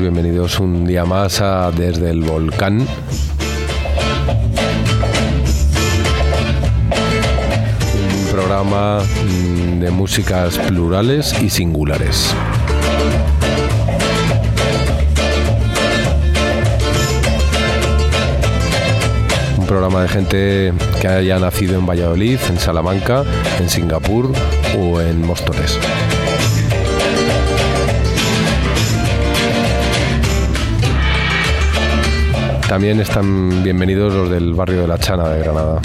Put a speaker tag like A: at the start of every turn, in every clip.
A: bienvenidos un día más a Desde el Volcán. Un programa mm, de músicas plurales y singulares. Un programa de gente que haya nacido en Valladolid, en Salamanca, en Singapur o en Móstoles. También están bienvenidos los del barrio de La Chana de Granada.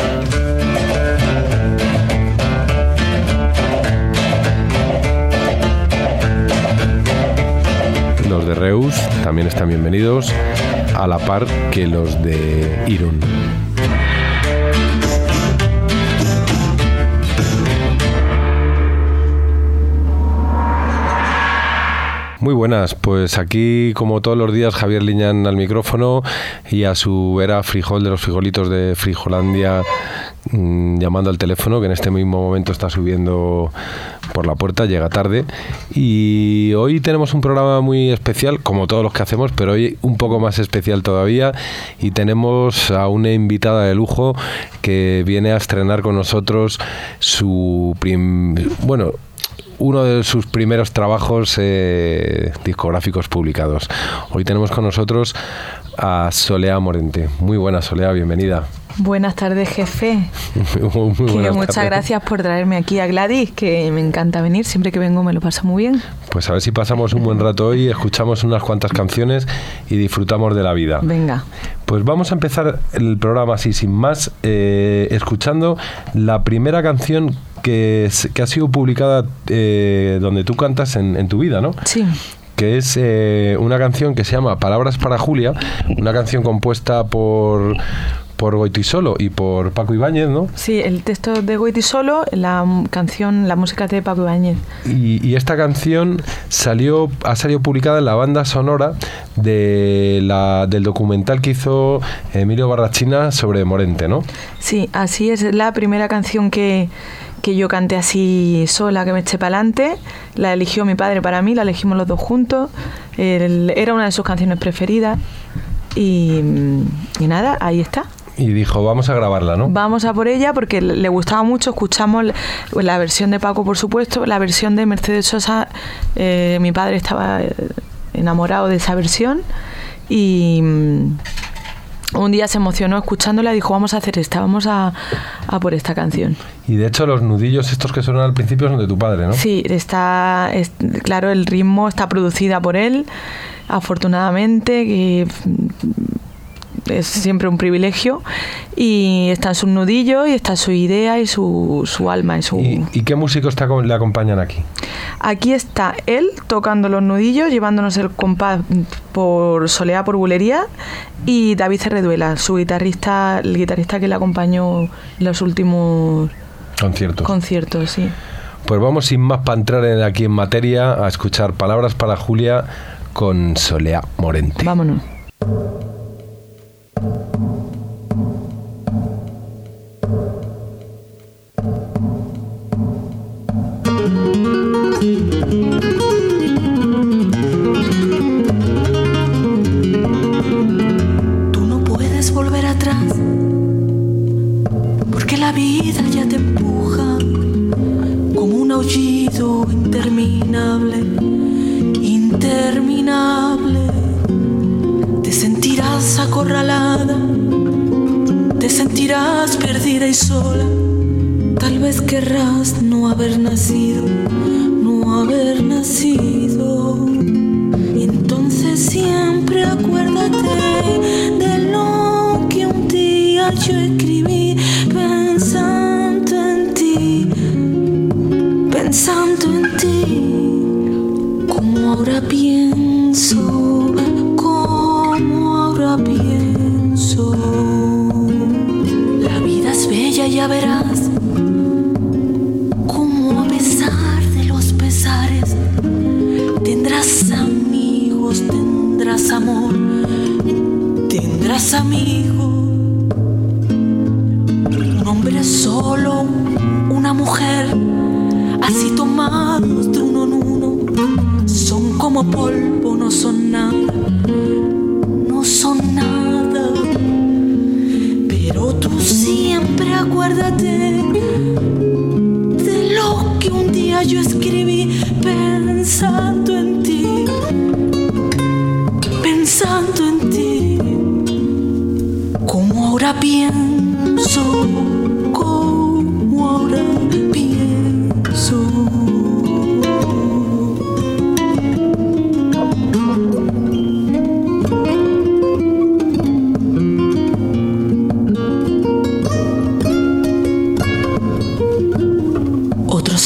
A: Los de Reus también están bienvenidos, a la par que los de Irún. Muy buenas, pues aquí como todos los días Javier Liñán al micrófono y a su vera frijol de los frijolitos de Frijolandia mm, llamando al teléfono que en este mismo momento está subiendo por la puerta, llega tarde. Y hoy tenemos un programa muy especial como todos los que hacemos, pero hoy un poco más especial todavía. Y tenemos a una invitada de lujo que viene a estrenar con nosotros su prim bueno, uno de sus primeros trabajos eh, discográficos publicados. Hoy tenemos con nosotros a Solea Morente. Muy buena Solea, bienvenida.
B: Buenas tardes, jefe. muchas gracias por traerme aquí a Gladys, que me encanta venir. Siempre que vengo me lo paso muy bien.
A: Pues a ver si pasamos un buen rato hoy, escuchamos unas cuantas canciones y disfrutamos de la vida.
B: Venga.
A: Pues vamos a empezar el programa así, sin más, eh, escuchando la primera canción que, que ha sido publicada eh, donde tú cantas en, tu vida, ¿no?
B: Sí
A: que es eh, una canción que se llama Palabras para Julia, una canción compuesta por por Goitisolo y por Paco Ibáñez, ¿no?
B: Sí, el texto de Goitisolo, la canción, la música de Paco Ibáñez.
A: Y, esta canción salió, ha salido publicada en la banda sonora de la, del documental que hizo Emilio Barrachina sobre Morente, ¿no?
B: Sí, así es, la primera canción que, que yo canté así sola, que me eché para adelante. La eligió mi padre para mí, la elegimos los dos juntos. era una de sus canciones preferidas. y nada, ahí está
A: y dijo, vamos a grabarla, ¿no?
B: Vamos a por ella porque le gustaba mucho, escuchamos la versión de Paco, por supuesto, la versión de Mercedes Sosa, eh, mi padre estaba enamorado de esa versión y un día se emocionó escuchándola y dijo, vamos a hacer esta, vamos a, por esta canción.
A: Y de hecho los nudillos estos que suenan al principio son de tu padre, ¿no?
B: Sí, está, claro, el ritmo está producida por él, afortunadamente, que es siempre un privilegio y están sus nudillos y está su idea y su, su alma y su...
C: ¿Y, qué músicos le acompañan aquí?
B: Aquí está él tocando los nudillos, llevándonos el compás por soleá, por bulería y David Cerreduela, su guitarrista, el guitarrista que le acompañó en los últimos
C: conciertos.
B: Conciertos, sí.
C: Pues vamos sin más para entrar en, aquí en materia a escuchar palabras para Julia con Soleá Morente.
B: Vámonos.
C: Thank you.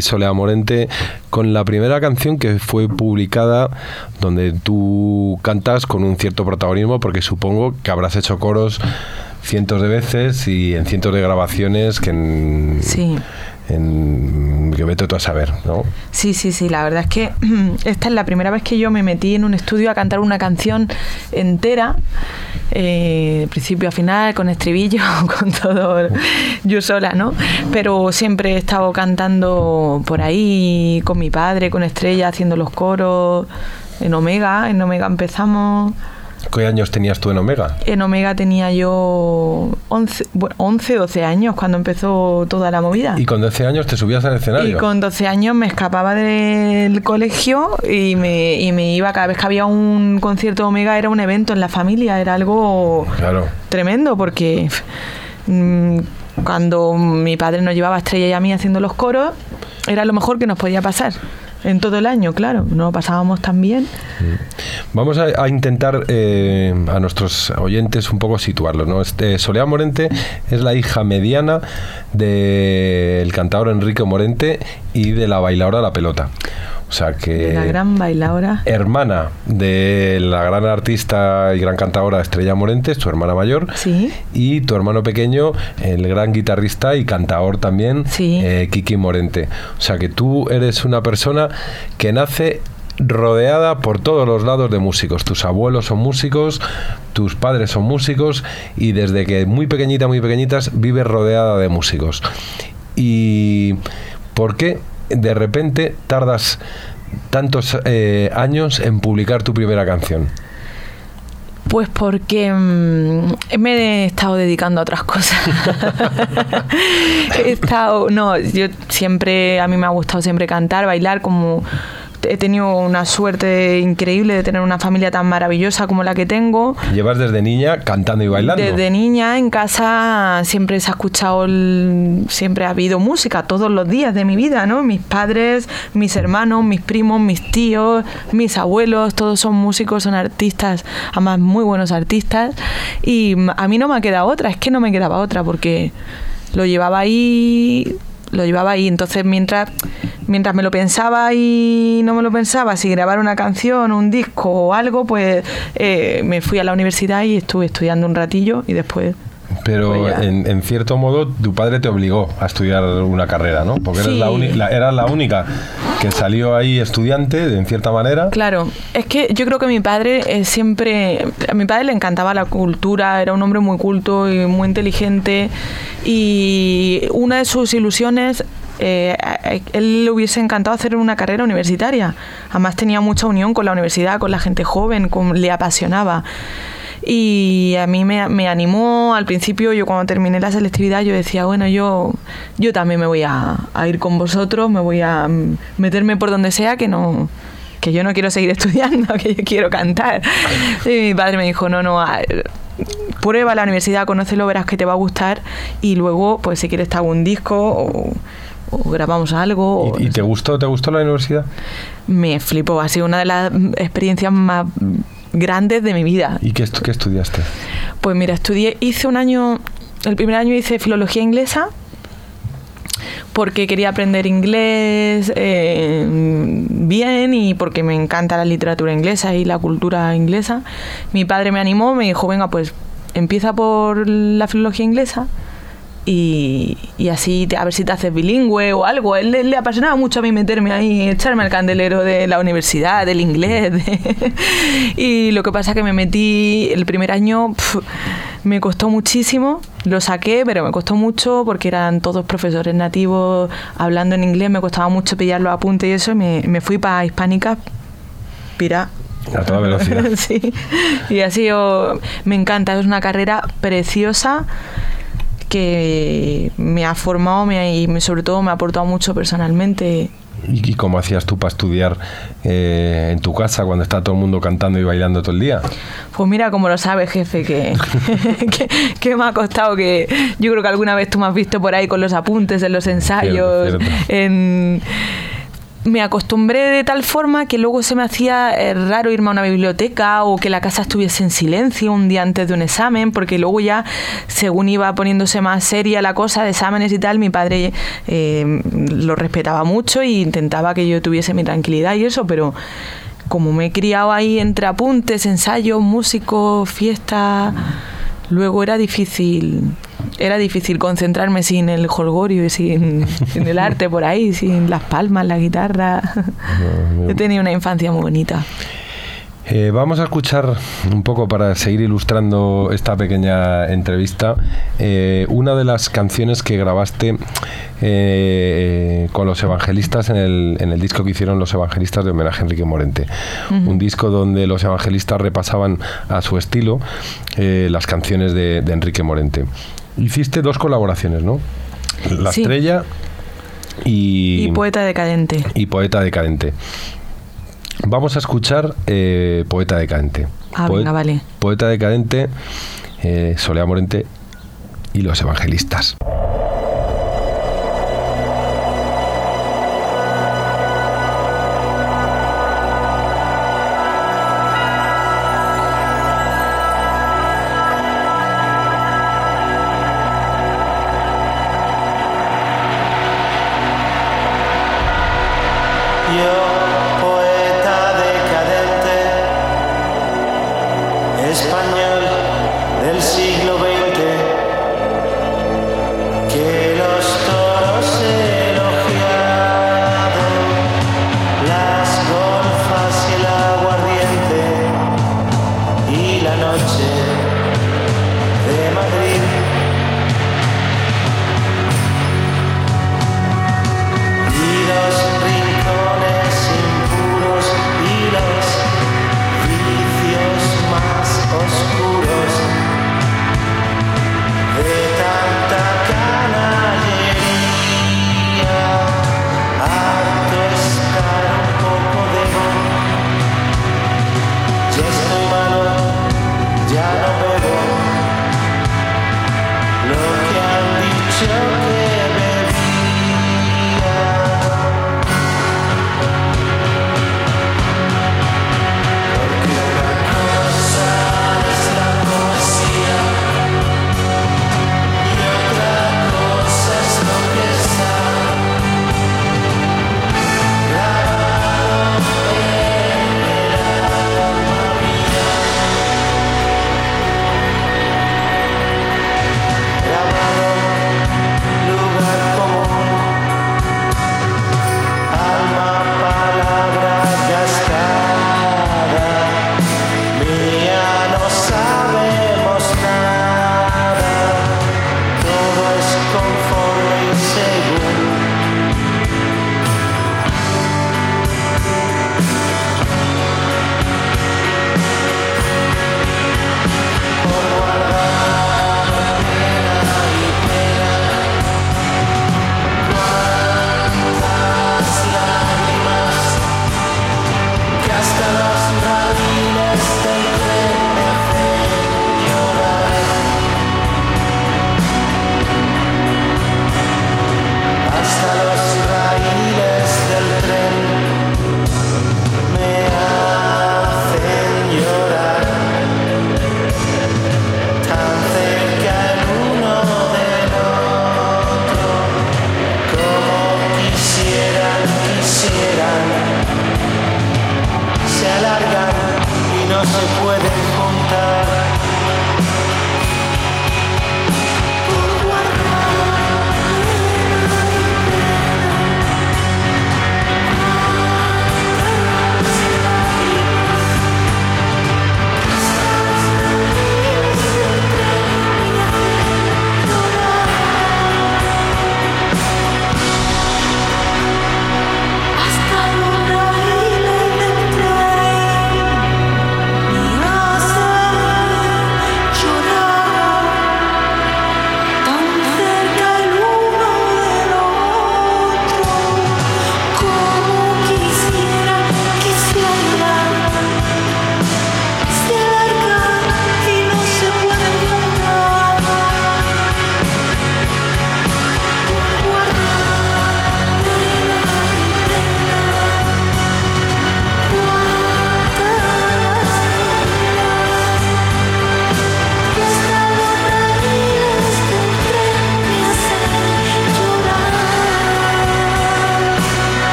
C: Solea Morente con la primera canción que fue publicada donde tú cantas con un cierto protagonismo porque supongo que habrás hecho coros cientos de veces y en cientos de grabaciones que en,
B: sí.
C: en que vete tú a saber, ¿no?
B: Sí, sí, sí, la verdad es que esta es la primera vez que yo me metí en un estudio a cantar una canción entera eh, principio a final, con estribillo, con todo yo sola, ¿no? Pero siempre he estado cantando por ahí con mi padre, con Estrella, haciendo los coros. En Omega, en Omega empezamos.
C: ¿Qué años tenías tú en Omega?
B: En Omega tenía yo 11, 11, 12 años cuando empezó toda la movida.
C: ¿Y con 12 años te subías al escenario?
B: Y con 12 años me escapaba del colegio y me, y me iba cada vez que había un concierto de Omega, era un evento en la familia, era algo tremendo porque mm, cuando mi padre nos llevaba a Estrella y a mí haciendo los coros, era lo mejor que nos podía pasar. En todo el año, claro, no pasábamos tan bien.
C: Mm. Vamos a, intentar eh, a nuestros oyentes un poco situarlo. ¿no? Este, Soledad Morente es la hija mediana del cantador Enrique Morente y de la bailadora La Pelota.
A: O sea que...
B: La gran bailadora.
A: Hermana de la gran artista y gran cantadora Estrella Morentes, tu hermana mayor.
B: Sí.
A: Y tu hermano pequeño, el gran guitarrista y cantador también,
B: Sí.
A: eh, Kiki Morente. O sea que tú eres una persona que nace rodeada por todos los lados de músicos. Tus abuelos son músicos, tus padres son músicos y desde que muy pequeñita, muy pequeñitas, vives rodeada de músicos. ¿Y por qué de repente tardas tantos eh, años en publicar tu primera canción?
B: Pues porque mm, me he estado dedicando a otras cosas. he estado, no, yo siempre, a mí me ha gustado siempre cantar, bailar, como he tenido una suerte increíble de tener una familia tan maravillosa como la que tengo.
A: Llevas desde niña cantando y bailando.
B: Desde niña en casa siempre se ha escuchado, el- siempre ha habido música todos los días de mi vida, ¿no? Mis padres, mis hermanos, mis primos, mis tíos, mis abuelos, todos son músicos, son artistas, además muy buenos artistas. Y a mí no me ha quedado otra, es que no me quedaba otra porque lo llevaba ahí lo llevaba ahí. Entonces mientras mientras me lo pensaba y no me lo pensaba si grabar una canción un disco o algo pues eh, me fui a la universidad y estuve estudiando un ratillo y después
A: Pero
B: Pues
A: en, en cierto modo tu padre te obligó a estudiar una carrera, ¿no? Porque
B: Sí.
A: la, uni- la- eras la única que salió ahí estudiante, de- en cierta manera.
B: Claro, es que yo creo que mi padre eh, siempre, a mi padre le encantaba la cultura, era un hombre muy culto y muy inteligente y una de sus ilusiones, eh, él le hubiese encantado hacer una carrera universitaria, además tenía mucha unión con la universidad, con la gente joven, con- le apasionaba. Y a mí me, me animó, al principio yo cuando terminé la selectividad yo decía, bueno, yo, yo también me voy a, a ir con vosotros, me voy a mm, meterme por donde sea, que no que yo no quiero seguir estudiando, que yo quiero cantar. Y mi padre me dijo, no, no, a- prueba la universidad, conócelo, verás que te va a gustar y luego, pues si quieres te hago un disco o, o grabamos algo. o
A: ¿Y, y
B: no
A: te gustó, te gustó la universidad?
B: Me flipó, ha sido una de las mm, experiencias más grandes de mi vida.
A: ¿Y qué, estu- qué estudiaste?
B: Pues mira, estudié, hice un año, el primer año hice filología inglesa porque quería aprender inglés eh, bien y porque me encanta la literatura inglesa y la cultura inglesa. Mi padre me animó, me dijo, venga, pues empieza por la filología inglesa y, y así te- a ver si te haces bilingüe o algo. Él le, le apasionaba mucho a mí meterme ahí, echarme al candelero de la universidad, del inglés. de- y lo que pasa es que me metí el primer año, pf, me costó muchísimo. Lo saqué, pero me costó mucho porque eran todos profesores nativos hablando en inglés. Me costaba mucho pillar los apuntes y eso. Y me, me fui para Hispánica, pira,
A: A toda velocidad.
B: sí. Y así yo, me encanta, es una carrera preciosa que me ha formado me ha- y sobre todo me ha aportado mucho personalmente.
A: ¿Y, cómo hacías tú para estudiar eh, en tu casa cuando está todo el mundo cantando y bailando todo el día?
B: Pues mira cómo lo sabes, jefe, que, que, que me ha costado que yo creo que alguna vez tú me has visto por ahí con los apuntes en los ensayos,
A: Cierto, cierto.
B: en me acostumbré de tal forma que luego se me hacía eh, raro irme a una biblioteca o que la casa estuviese en silencio un día antes de un examen, porque luego ya, según iba poniéndose más seria la cosa de exámenes y tal, mi padre eh, lo respetaba mucho e intentaba que yo tuviese mi tranquilidad y eso, pero como me he criado ahí entre apuntes, ensayos, músicos, fiestas, luego era difícil, era difícil concentrarme sin el holgorio y sin, sin el arte por ahí, sin las palmas, la guitarra. He tenido una infancia muy bonita.
A: Eh, vamos a escuchar un poco para seguir ilustrando esta pequeña entrevista eh, una de las canciones que grabaste eh, con los evangelistas en el, en el disco que hicieron los evangelistas de homenaje a Enrique Morente. Un disco donde los evangelistas repasaban a su estilo eh, las canciones de, de Enrique Morente. Hiciste dos colaboraciones, ¿no? La
B: Sí.
A: estrella y,
B: Y poeta decadente.
A: y Poeta Decadente. Vamos a escuchar eh, Poeta Decadente.
B: Ah,
A: Poe-
B: venga, vale.
A: Poeta Decadente, eh, Soledad Morente y los evangelistas.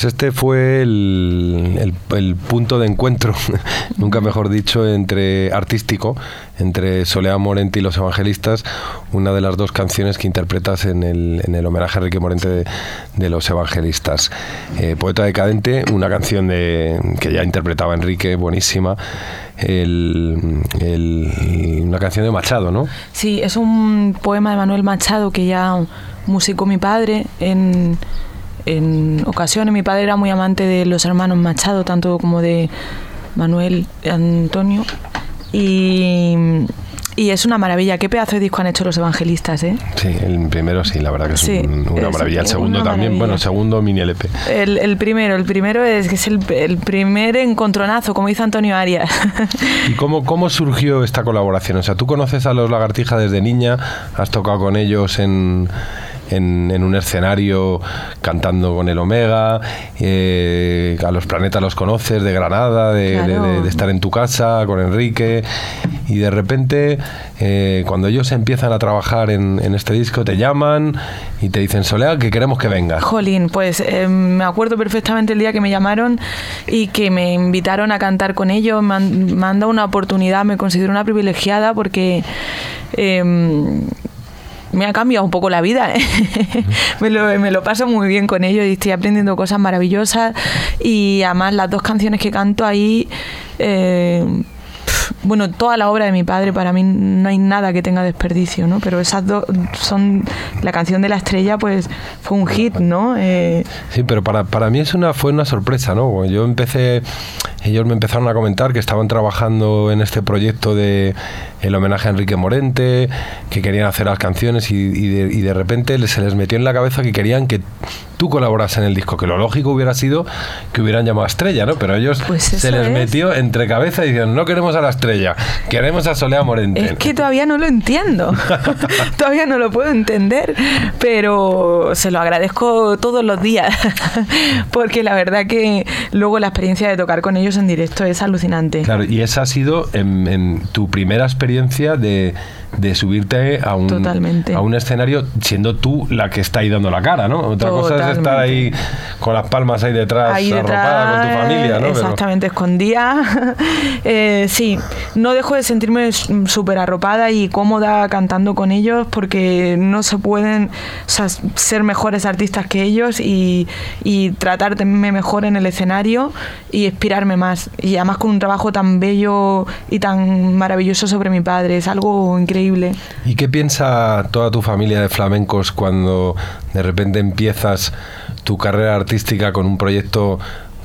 A: Pues este fue el, punto de encuentro, nunca mejor dicho, entre artístico, entre Soledad Morente y los Evangelistas, una de las dos canciones que interpretas en el, homenaje a Enrique Morente de, los Evangelistas. Eh, Poeta decadente, una canción de, que ya interpretaba Enrique, buenísima. una canción de Machado, ¿no?
B: Sí, es un poema de Manuel Machado que ya musicó mi padre en en ocasiones mi padre era muy amante de los hermanos Machado, tanto como de Manuel Antonio. Y, es una maravilla. ¿Qué pedazo de disco han hecho los evangelistas? Eh?
A: Sí, el primero sí, la verdad que es una maravilla. El segundo también, bueno, el segundo mini LP.
B: El, primero, el primero es que es el, primer encontronazo, como dice Antonio Arias.
A: ¿Y cómo, cómo surgió esta colaboración? O sea, tú conoces a los Lagartija desde niña, has tocado con ellos en en, un escenario cantando con el Omega, eh, a los planetas los conoces de Granada, de, estar en tu casa con Enrique, y de repente eh, cuando ellos empiezan a trabajar en, este disco te llaman y te dicen, Soledad, que queremos que venga.
B: Jolín, pues eh, me acuerdo perfectamente el día que me llamaron y que me invitaron a cantar con ellos, me han, dado una oportunidad, me considero una privilegiada porque... Em, me ha cambiado un poco la vida. ¿eh? me, lo, paso muy bien con ellos y estoy aprendiendo cosas maravillosas. Y además las dos canciones que canto ahí... Eh, bueno, toda la obra de mi padre para mí no hay nada que tenga desperdicio, ¿no? Pero esas dos son la canción de la estrella, pues fue un hit, ¿no?
A: Eh, sí, pero para, para mí es una fue una sorpresa, ¿no? Yo empecé, ellos me empezaron a comentar que estaban trabajando en este proyecto de el homenaje a Enrique Morente, que querían hacer las canciones y, de, y de repente se les metió en la cabeza que querían que tú colaboras en el disco, que lo lógico hubiera sido que hubieran llamado a Estrella, ¿no? Pero ellos pues se les metió entre cabeza y dijeron, no queremos a la Estrella, queremos a Solea Morente.
B: Es que todavía no lo entiendo, todavía no lo puedo entender, pero se lo agradezco todos los días, porque la verdad que luego la experiencia de tocar con ellos en directo es alucinante.
A: Claro, y esa ha sido en, tu primera experiencia de, subirte a un, a un escenario siendo tú la que está ahí dando la cara, ¿no? Otra cosa es estar ahí con las palmas ahí detrás, arropada con tu familia, ¿no?
B: Exactamente, escondida. eh, sí, no dejo de sentirme súper arropada y cómoda cantando con ellos porque no se pueden ser mejores artistas que ellos y, y tratarme mejor en el escenario y inspirarme más. Y además con un trabajo tan bello y tan maravilloso sobre mi padre, es algo increíble.
A: ¿Y qué piensa toda tu familia de flamencos cuando de repente empiezas tu carrera artística con un proyecto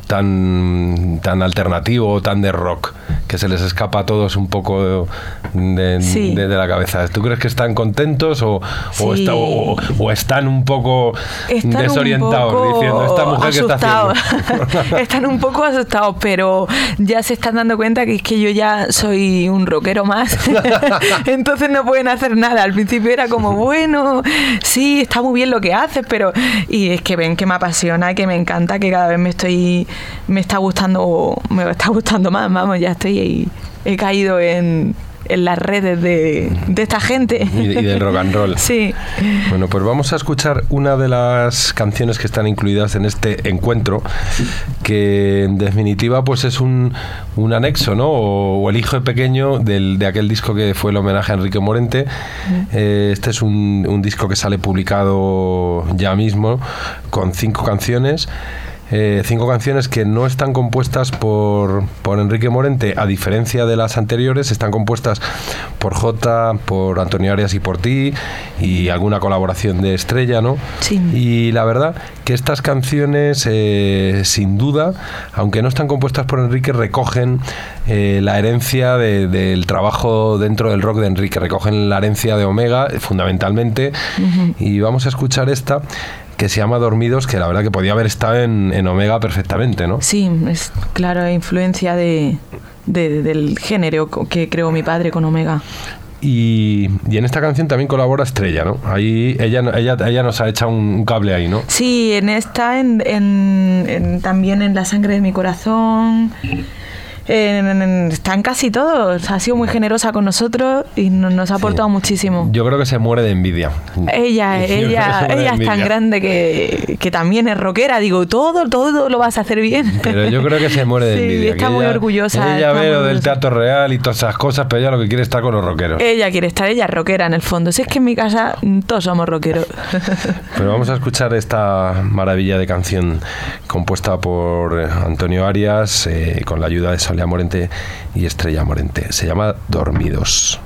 A: tan, tan alternativo, tan de rock, que se les escapa a todos un poco de, la cabeza. ¿Tú crees que están contentos o, o, están un poco desorientados diciendo, esta mujer que está haciendo?
B: están un poco asustados, pero ya se están dando cuenta que es que yo ya soy un rockero más. Entonces no pueden hacer nada. Al principio era como, bueno, sí, está muy bien lo que haces, pero... Y es que ven que me apasiona, que me encanta, que cada vez me estoy me está gustando, me está gustando más, vamos, ya estoy he caído en, en las redes de, de, esta gente.
A: Y, del rock and roll.
B: Sí.
A: Bueno, pues vamos a escuchar una de las canciones que están incluidas en este encuentro, que en definitiva pues es un, un anexo, ¿no? O, el hijo pequeño del, de aquel disco que fue el homenaje a Enrique Morente. Eh, este es un, un disco que sale publicado ya mismo, con cinco canciones. Eh, cinco canciones que no están compuestas por, por, Enrique Morente, a diferencia de las anteriores, están compuestas por J, por Antonio Arias y por ti, y alguna colaboración de Estrella, ¿no?
B: Sí.
A: Y la verdad que estas canciones, eh, sin duda, aunque no están compuestas por Enrique, recogen eh, la herencia del trabajo dentro del rock de Enrique, recogen la herencia de Omega, fundamentalmente, y vamos a escuchar esta que se llama Dormidos, que la verdad que podía haber estado en, Omega perfectamente, ¿no?
B: Sí, es claro, influencia de, del género que creó mi padre con Omega.
A: Y, en esta canción también colabora Estrella, ¿no? Ahí ella, ella, ella nos ha echado un, cable ahí, ¿no?
B: Sí, en esta, en, en, también en La sangre de mi corazón están casi todos. Ha sido muy generosa con nosotros y nos, ha aportado muchísimo.
A: Yo creo que se muere de envidia.
B: Ella, ella, ella es tan grande que, que, también es rockera. Digo, todo, todo lo vas a hacer bien.
A: Pero yo creo que se muere de envidia.
B: Está muy orgullosa.
A: Ella ve lo del teatro real y todas esas cosas, pero ella lo que quiere es estar con los rockeros.
B: Ella quiere estar, ella es rockera en el fondo. Si es que en mi casa todos somos rockeros.
A: Pero vamos a escuchar esta maravilla de canción compuesta por Antonio Arias eh, con la ayuda de Morente y Estrella Morente. Se llama Dormidos.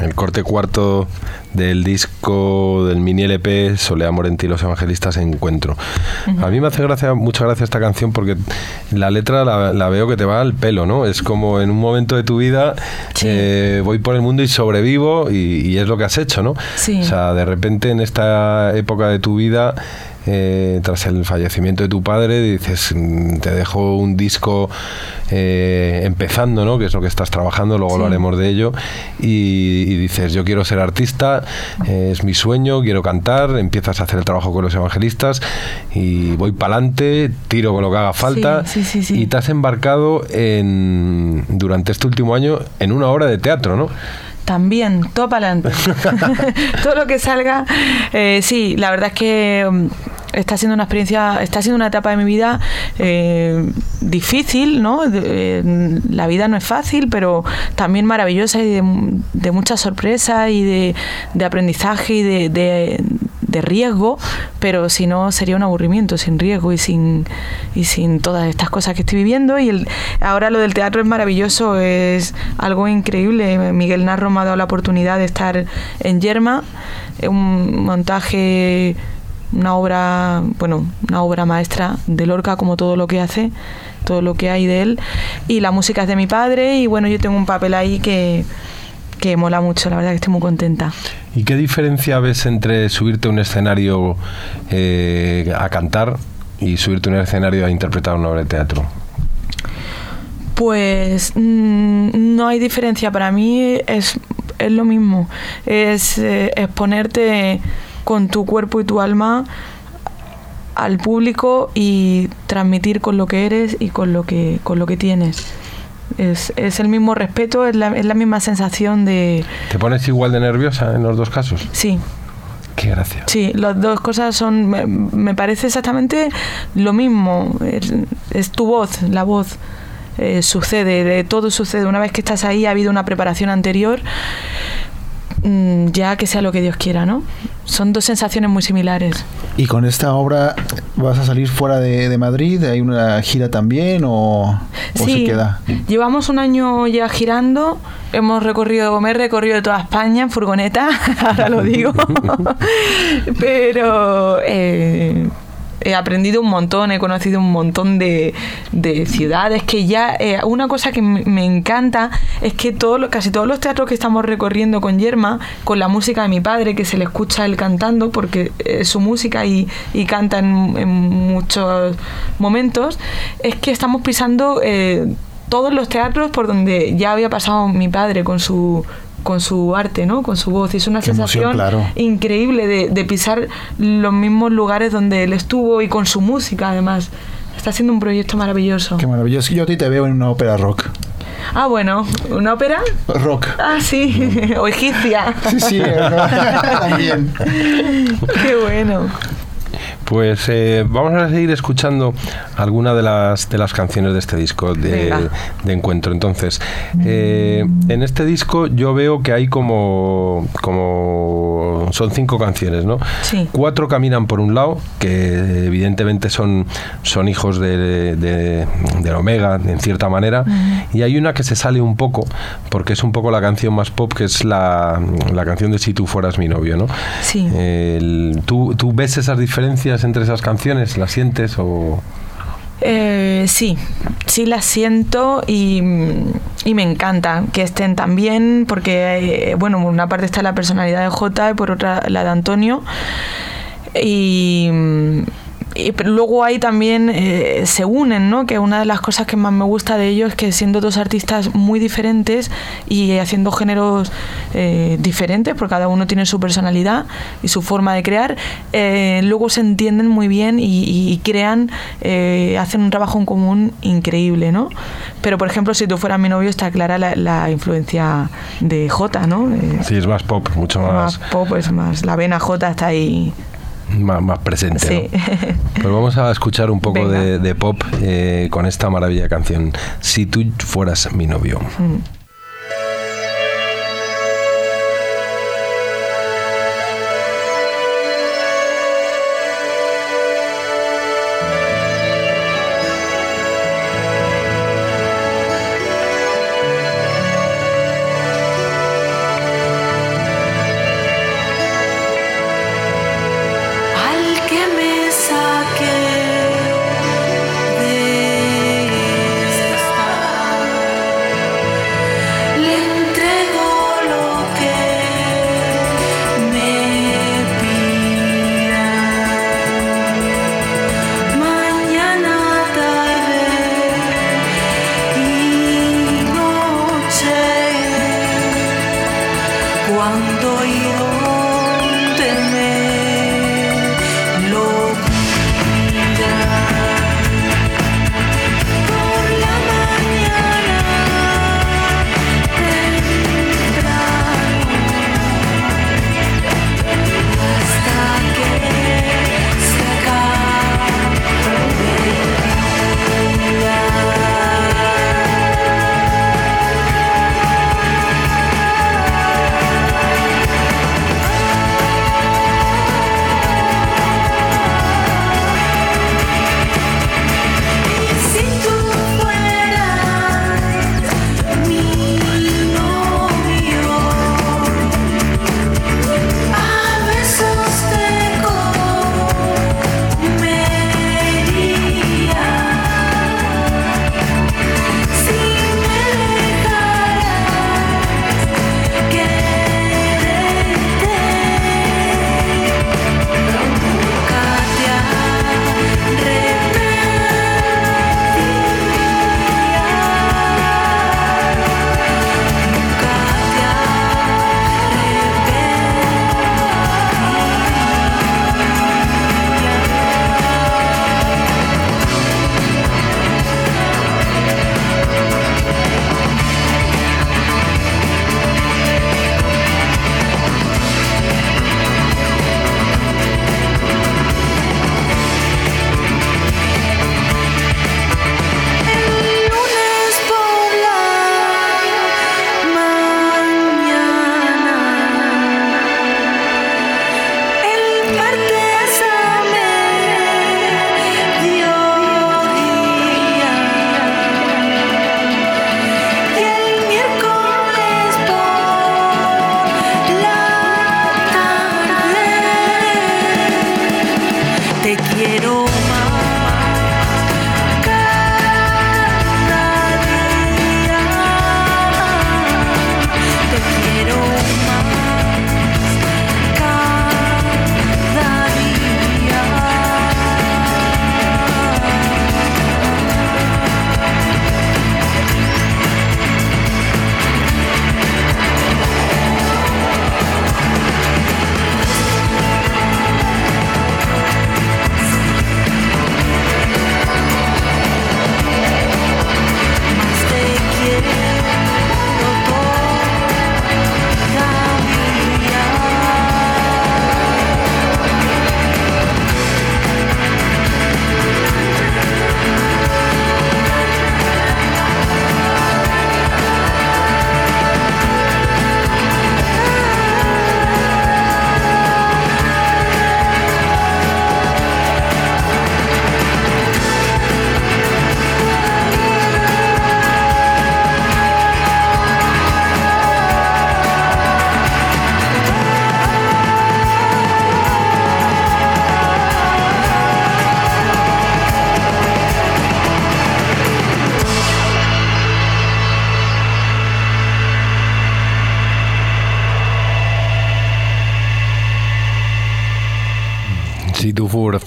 A: El corte cuarto del disco del mini LP Solea Morenti y los Evangelistas Encuentro. A mí me hace gracia, mucha gracia esta canción porque la letra la, veo que te va al pelo, ¿no? Es como en un momento de tu vida eh, voy por el mundo y sobrevivo y, es lo que has hecho, ¿no?
B: Sí.
A: O sea, de repente en esta época de tu vida eh, tras el fallecimiento de tu padre, dices, mm, te dejo un disco eh, empezando, ¿no? que es lo que estás trabajando, luego lo haremos de ello, y, dices, yo quiero ser artista, eh, es mi sueño, quiero cantar, empiezas a hacer el trabajo con los evangelistas y voy para adelante, tiro con lo que haga falta, y te has embarcado en, durante este último año en una obra de teatro, ¿no?
B: También, todo para adelante. todo lo que salga. Eh, sí, la verdad es que mm, está siendo una experiencia, está siendo una etapa de mi vida eh, difícil, ¿no? Eh, la vida no es fácil, pero también maravillosa y de, de mucha sorpresa y de, de aprendizaje y de, de, riesgo, pero si no sería un aburrimiento sin riesgo y sin, y sin todas estas cosas que estoy viviendo. Y el, ahora lo del teatro es maravilloso, es algo increíble. Miguel Narro me ha dado la oportunidad de estar en Yerma, un montaje una obra, bueno, una obra maestra de Lorca como todo lo que hace, todo lo que hay de él y la música es de mi padre y bueno, yo tengo un papel ahí que que mola mucho, la verdad que estoy muy contenta.
A: ¿Y qué diferencia ves entre subirte a un escenario eh, a cantar y subirte a un escenario a interpretar una obra de teatro?
B: Pues mm, no hay diferencia, para mí es, es lo mismo, es eh, exponerte con tu cuerpo y tu alma al público y transmitir con lo que eres y con lo que, con lo que tienes. Es, es el mismo respeto, es la, es la misma sensación de...
A: ¿Te pones igual de nerviosa en los dos casos?
B: Sí,
A: Qué gracia.
B: Sí, las dos cosas son, me, parece exactamente lo mismo. Es, tu voz, la voz. Eh, sucede, todo sucede. Una vez que estás ahí, ha habido una preparación anterior ya que sea lo que Dios quiera, ¿no? Son dos sensaciones muy similares.
D: ¿Y con esta obra vas a salir fuera de, Madrid? ¿Hay una gira también o,
B: se
D: queda?
B: Llevamos un año ya girando, hemos recorrido, me he recorrido toda España en furgoneta, ahora lo digo, pero... Eh, he aprendido un montón, he conocido un montón de, ciudades que ya eh, una cosa que me encanta es que todo, casi todos los teatros que estamos recorriendo con Yerma, con la música de mi padre, que se le escucha él cantando, porque es su música y, canta en, muchos momentos, es que estamos pisando... Eh, todos los teatros por donde ya había pasado mi padre con su con su arte, ¿no? Con su voz. Y es una sensación increíble de, pisar los mismos lugares donde él estuvo y con su música, además. Está haciendo un proyecto maravilloso.
D: Qué maravilloso. Yo a ti te veo en una ópera rock.
B: Ah, bueno, ¿una ópera?
D: Rock.
B: Ah, sí, o egipcia.
D: Sí, sí, también.
B: Qué bueno.
A: Pues eh, vamos a seguir escuchando algunas de las, de las canciones de este disco de, Encuentro. Entonces, eh, en este disco yo veo que hay como, como son cinco canciones, ¿no?
B: Sí.
A: Cuatro caminan por un lado, que evidentemente son, son hijos de, de, Omega, en cierta manera, y hay una que se sale un poco, porque es un poco la canción más pop, que es la, la canción de Si tú fueras mi novio, ¿no?
B: Sí.
A: ¿tú, ¿Tú ves esas diferencias? Entre esas canciones? ¿Las sientes o...?
B: Eh, sí, sí las siento y, me encanta que estén también porque, eh, bueno, por una parte está la personalidad de Jota y por otra la de Antonio. Y, y luego hay también eh, se unen, ¿no? Que una de las cosas que más me gusta de ellos es que siendo dos artistas muy diferentes y haciendo géneros eh, diferentes, porque cada uno tiene su personalidad y su forma de crear, eh, luego se entienden muy bien y, crean, hacen un trabajo en común increíble, ¿no? Pero por ejemplo, si tú fueras mi novio, está clara la, influencia de J, ¿no?
A: sí, es más pop, mucho más.
B: Más pop, es más. La vena J está ahí
A: más, presente. Pues vamos a escuchar un poco de, pop eh, con esta maravilla canción, Si tú fueras mi novio. Mm.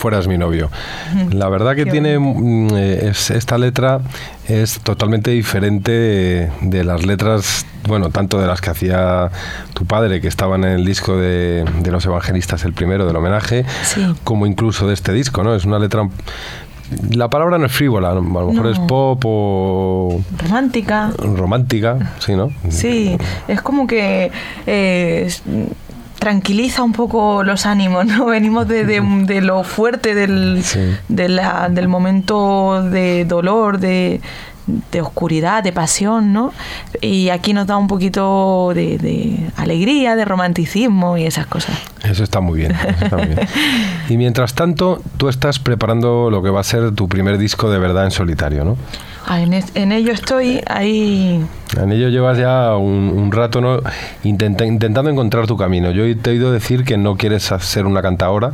E: Fueras mi novio. La
A: verdad que tiene mm, es- esta letra es totalmente diferente de, de las letras, bueno, tanto de las que hacía tu padre, que estaban en el disco de, de los evangelistas, el primero del homenaje,
B: Sí.
A: como incluso de este disco, ¿no? Es una letra... La palabra no es frívola, a lo mejor
B: No.
A: es pop o
B: Romántica.
A: romántica, sí, ¿no?
B: Sí, es como que eh, tranquiliza un poco los ánimos, ¿no? Venimos de, de- de lo fuerte del,
A: Sí.
B: de la- del momento de dolor, de, de oscuridad, de pasión, ¿no? Y aquí nos da un poquito de, de alegría, de romanticismo y esas cosas.
A: Eso está muy bien. eso está muy bien. Y mientras tanto, tú estás preparando lo que va a ser tu primer disco de verdad en solitario, ¿no?
B: Ah, en, es- en ello estoy ahí.
A: En ello llevas ya un, un rato ¿no? Intenta- intentando encontrar tu camino. Yo te he oído decir que no quieres ser una cantaora,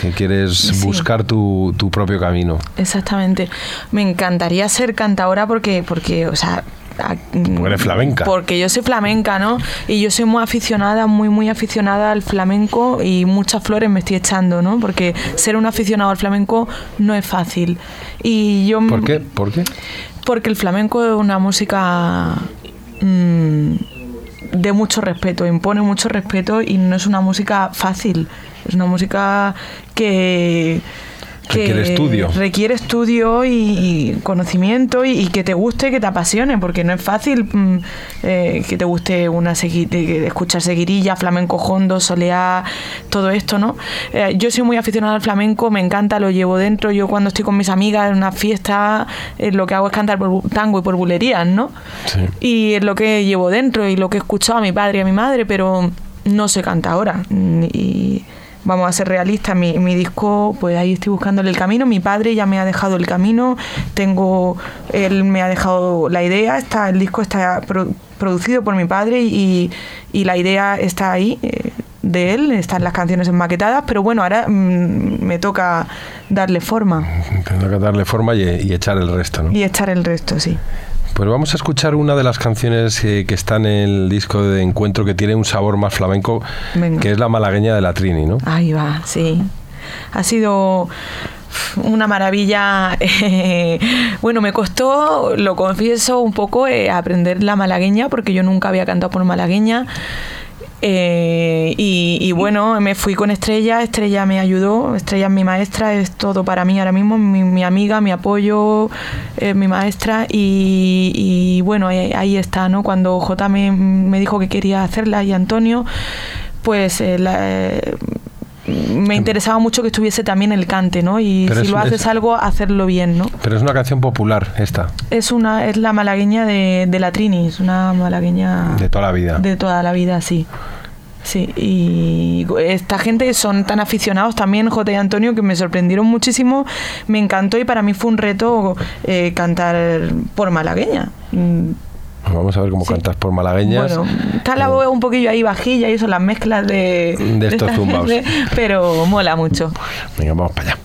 A: que quieres
B: Sí.
A: buscar tu, tu propio camino.
B: Exactamente. Me encantaría ser cantadora porque, porque o sea... a-
A: Porque eres flamenca.
B: Porque yo soy flamenca, ¿no? Y yo soy muy aficionada, muy, muy aficionada al flamenco y muchas flores me estoy echando, ¿no? Porque ser un aficionado al flamenco no es fácil. Y yo...
A: ¿Por qué? ¿Por qué?
B: Porque el flamenco es una música mm, de mucho respeto, impone mucho respeto y no es una música fácil. Es una música que que
A: Requiere estudio.
B: requiere estudio y, y conocimiento y, y que te guste, que te apasione, porque no es fácil mm, eh, que te guste una segui- escuchar seguirilla, flamenco hondo, soleá, todo esto, ¿no? Eh, yo soy muy aficionada al flamenco, me encanta, lo llevo dentro. Yo cuando estoy con mis amigas en una fiesta, eh, lo que hago es cantar por tango y por bulerías, ¿no?
A: Sí.
B: Y es lo que llevo dentro y lo que he escuchado a mi padre y a mi madre, pero no se canta ahora. Y vamos a ser realistas, mi, mi disco, pues ahí estoy buscándole el camino. Mi padre ya me ha dejado el camino, tengo, él me ha dejado la idea, está, el disco está pro- producido por mi padre y, y la idea está ahí. eh, de él, están las canciones enmaquetadas, pero bueno, ahora mm, me toca darle forma
A: Tendrá que darle forma y, y echar el resto, ¿no?
B: y echar el resto, sí.
A: Pues vamos a escuchar una de las canciones eh, que está en el disco de encuentro que tiene un sabor más flamenco,
B: Venga.
A: que es la malagueña de la Trini, ¿no?
B: Ahí va, sí. Ha sido una maravilla. eh, bueno, me costó, lo confieso, un poco eh, aprender la malagueña, porque yo nunca había cantado por malagueña. Eh, y, bueno, me fui con Estrella, Estrella me ayudó, Estrella es mi maestra, es todo para mí ahora mismo, mi, mi amiga, mi apoyo, mi maestra y, bueno, ahí, ahí está, ¿no? Cuando J me, me dijo que quería hacerla y Antonio, pues eh, la- eh, me interesaba mucho que estuviese también el cante, ¿no? Y
A: Pero
B: si lo haces
A: es-
B: algo, hacerlo bien, ¿no?
A: Pero es una canción popular esta,
B: Es una es la malagueña de, de la Trini, es una malagueña
A: de toda la vida.
B: de toda la vida, sí. Sí, y esta gente son tan aficionados también, J y Antonio, que me sorprendieron muchísimo, me encantó y para mí fue un reto eh, cantar por malagueña.
A: Vamos a ver cómo
B: Sí.
A: cantas por malagueñas.
B: Bueno, está la voz un poquillo ahí vajilla y eso, las mezclas de,
A: De estos
B: gente, pero mola mucho.
A: Venga, vamos para allá.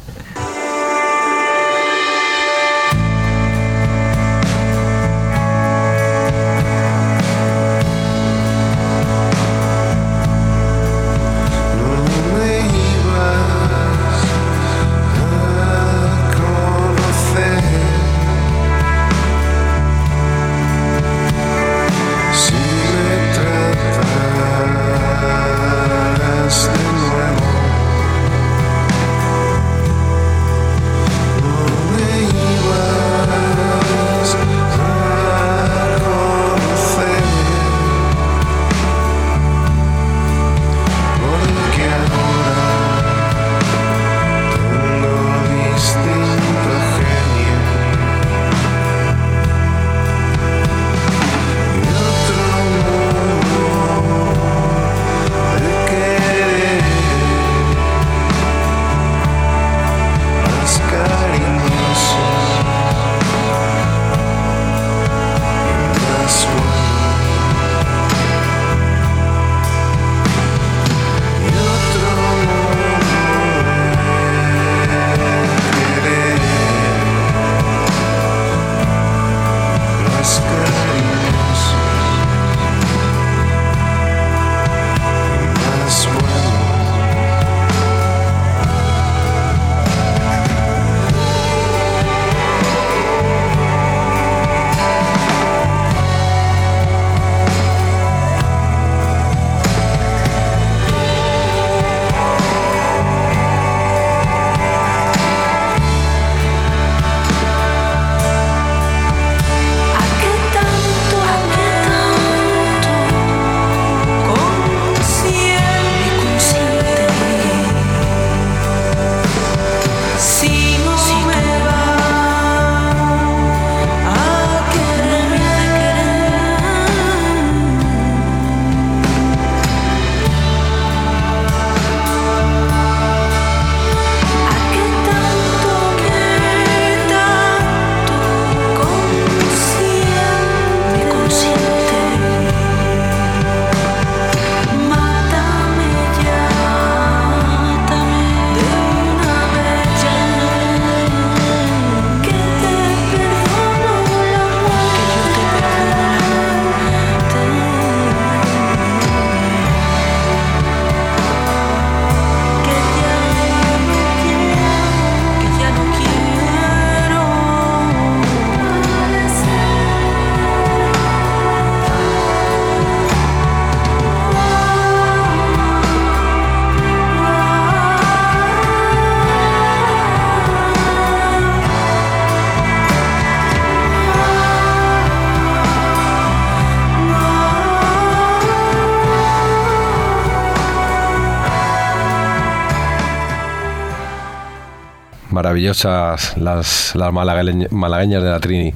A: Maravillosas las, las malagueña- malagueñas de la Trini.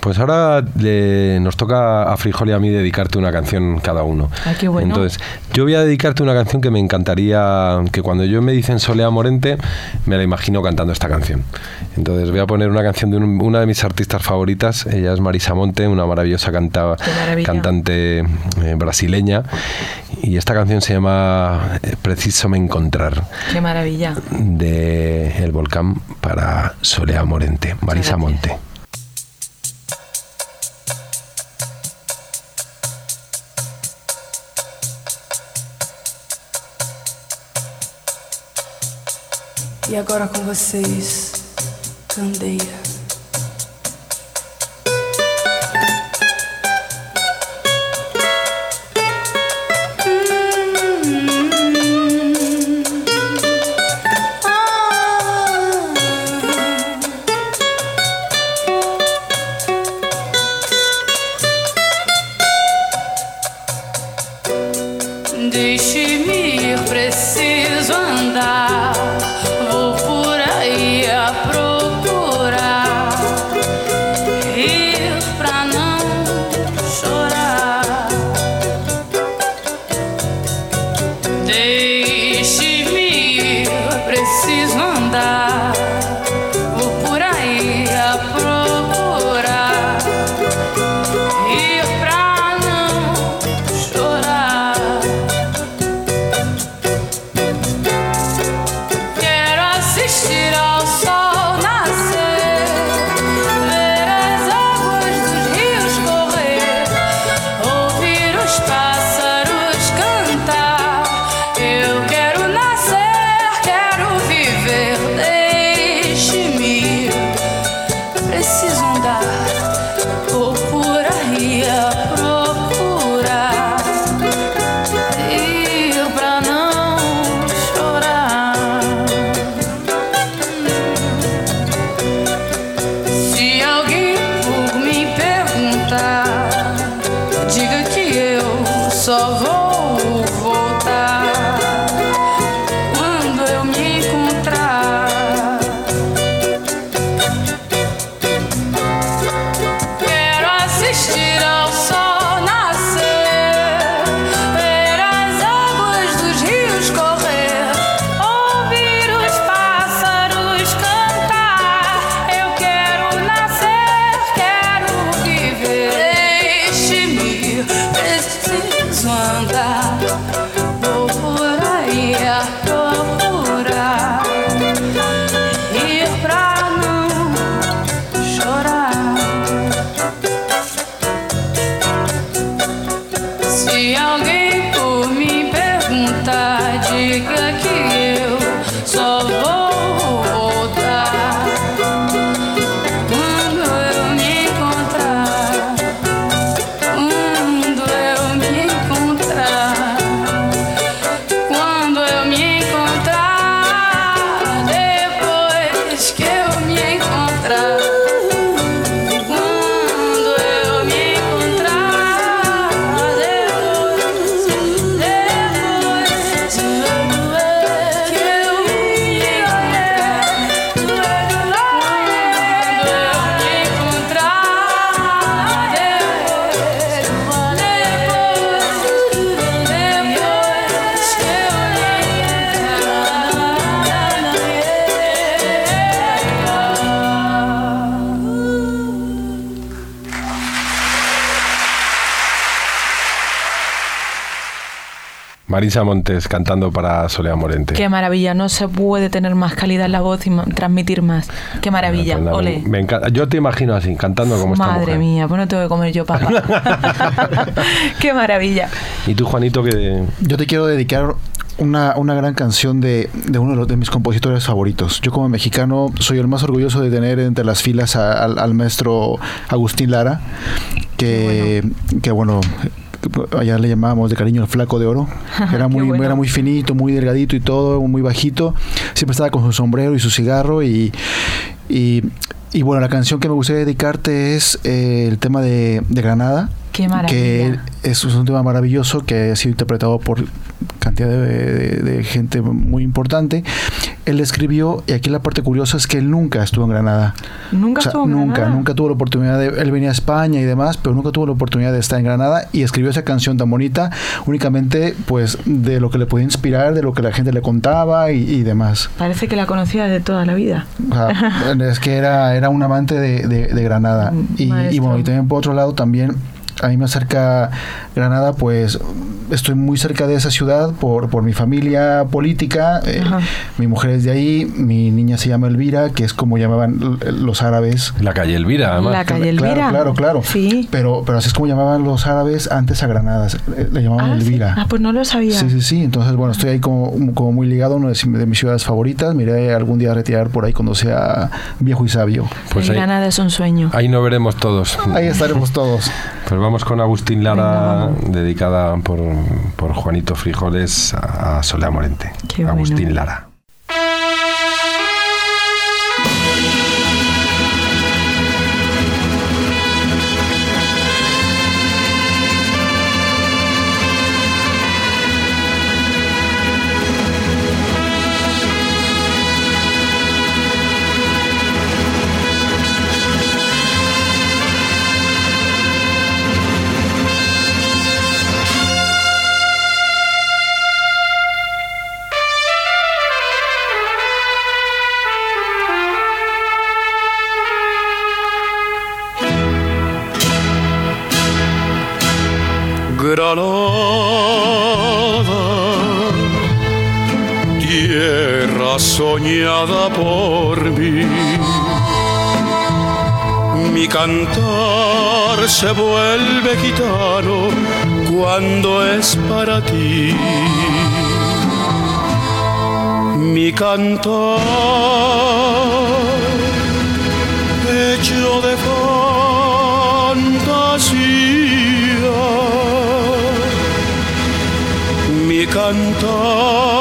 A: Pues ahora le- nos toca a Frijol y a mí dedicarte una canción cada uno.
B: Ay, qué bueno.
A: Entonces, yo voy a dedicarte una canción que me encantaría, que cuando yo me dicen Solea Morente, me la imagino cantando esta canción. Entonces, voy a poner una canción de un- una de mis artistas favoritas, ella es Marisa Monte, una maravillosa canta- cantante eh, brasileña, y esta canción se llama eh, Preciso me encontrar,
B: Qué maravilla.
A: de El Volcán para Solea Morente, Marisa. Monte.
F: E agora com vocês, Candeia.
A: Marisa Montes cantando para Solea Morente.
B: Qué maravilla. No se puede tener más calidad en la voz y transmitir más. Qué maravilla.
A: Pues
B: Ole.
A: me encanta. Yo te imagino así, cantando como esta
B: Madre
A: mujer.
B: mía, pues no tengo que comer yo papa. Qué maravilla.
A: Y tú, Juanito, que
D: Yo te quiero dedicar una, una gran canción de, de uno de, los- de mis compositores favoritos. Yo como mexicano soy el más orgulloso de tener entre las filas a- al maestro Agustín Lara, que que, bueno, allá le llamábamos de cariño el flaco de oro. Era muy,
B: bueno.
D: era muy finito, muy delgadito y todo, muy bajito. Siempre estaba con su sombrero y su cigarro y... y y bueno, la canción que me gustaría dedicarte es eh, el tema de, de Granada.
B: Qué maravilla.
D: Que es un tema maravilloso que ha sido interpretado por cantidad de, de- de gente muy importante. él escribió, y aquí la parte curiosa es que él nunca estuvo en Granada.
B: Nunca
D: O sea,
B: estuvo en
D: nunca,
B: Granada.
D: nunca tuvo la oportunidad de, él venía a España y demás, pero nunca tuvo la oportunidad de estar en Granada y escribió esa canción tan bonita únicamente pues de lo que le podía inspirar, de lo que la gente le contaba y, y demás.
B: Parece que la conocía de toda la vida.
D: O sea, es que era, era un amante de, de- Granada. Y, y bueno, y también por otro lado también a mí me acerca Granada, pues estoy muy cerca de esa ciudad por, por mi familia política. eh, mi mujer es de ahí, mi niña se llama Elvira, que es como llamaban los árabes.
A: La calle Elvira, además.
B: La calle Elvira.
D: claro, claro.
B: Sí.
D: Pero, pero así es como llamaban los árabes antes a Granada. eh, Le llamaban
B: Ah, sí.
D: Elvira.
B: Ah, pues no lo sabía.
D: Sí, sí, sí. Entonces, bueno, estoy ahí como, como muy ligado una de, de mis ciudades favoritas. Me iré algún día a retirar por ahí cuando sea viejo y sabio.
A: Pues ahí,
B: Granada es un sueño.
A: ahí no veremos todos.
D: Ahí estaremos todos.
A: Pues vamos con Agustín Lara,
B: Venga,
A: dedicada por, por Juanito Frijoles a Solea Morente.
B: Qué bueno.
A: Agustín Lara.
G: Se vuelve gitano cuando es para ti. Mi cantar hecho de fantasía mi cantar,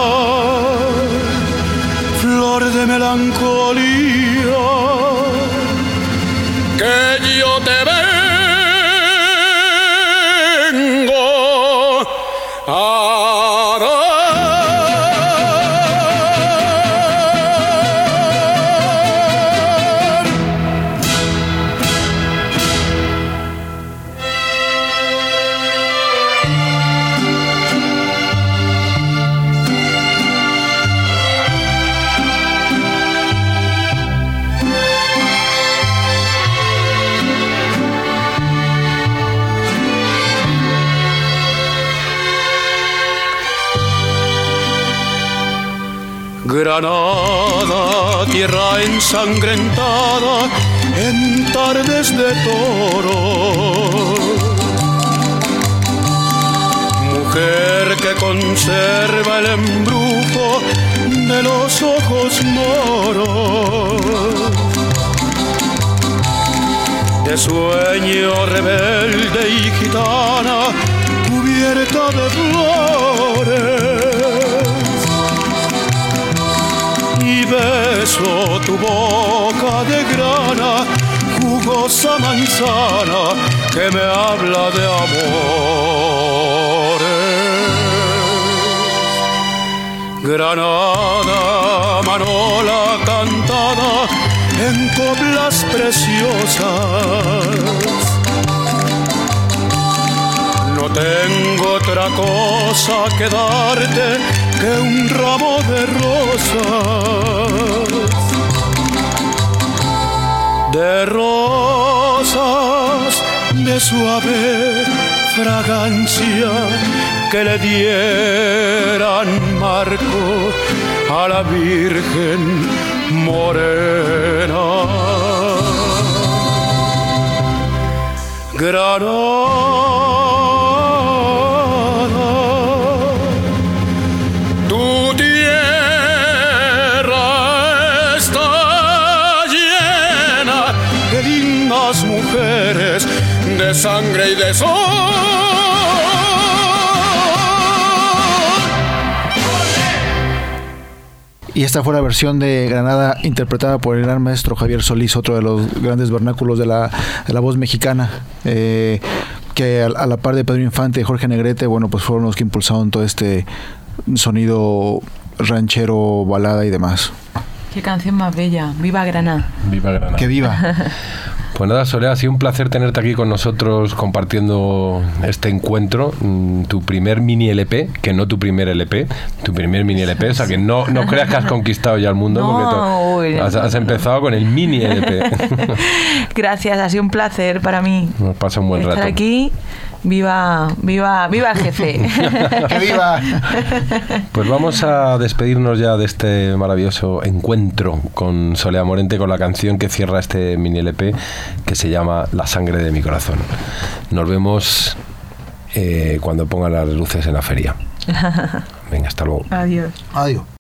G: Granada, tierra ensangrentada en tardes de toro. Mujer que conserva el embrujo de los ojos moros. De sueño rebelde y gitana, cubierta de flores beso tu boca de grana, jugosa manzana que me habla de amores. Granada, manola cantada en coplas preciosas. No tengo otra cosa que darte que un ramo de rosas. De rosas de suave fragancia que le dieran marco a la Virgen morena. De sangre y de sol.
D: Y esta fue la versión de Granada interpretada por el gran maestro Javier Solís, otro de los grandes vernáculos de la, de la voz mexicana. eh, que a, a la par de Pedro Infante y Jorge Negrete, bueno, pues fueron los que impulsaron todo este sonido ranchero, balada y demás.
B: Qué canción más bella. Viva Granada.
A: Viva Granada.
D: Que viva.
A: Pues nada, Soledad, ha sido un placer tenerte aquí con nosotros compartiendo este encuentro. Mm, Tu primer mini LP, que no tu primer LP, tu primer mini LP, o sea que no, no creas que has conquistado ya el mundo,
B: No, uy,
A: has, has empezado con el mini LP.
B: Gracias, ha sido un placer para mí
A: Nos pasa un buen
B: estar
A: rato.
B: aquí. Viva, viva, viva el jefe.
D: que viva.
A: Pues vamos a despedirnos ya de este maravilloso encuentro con Soledad Morente con la canción que cierra este mini LP que se llama La sangre de mi corazón. Nos vemos eh, cuando pongan las luces en la feria. Venga, hasta luego.
B: Adiós.
D: Adiós.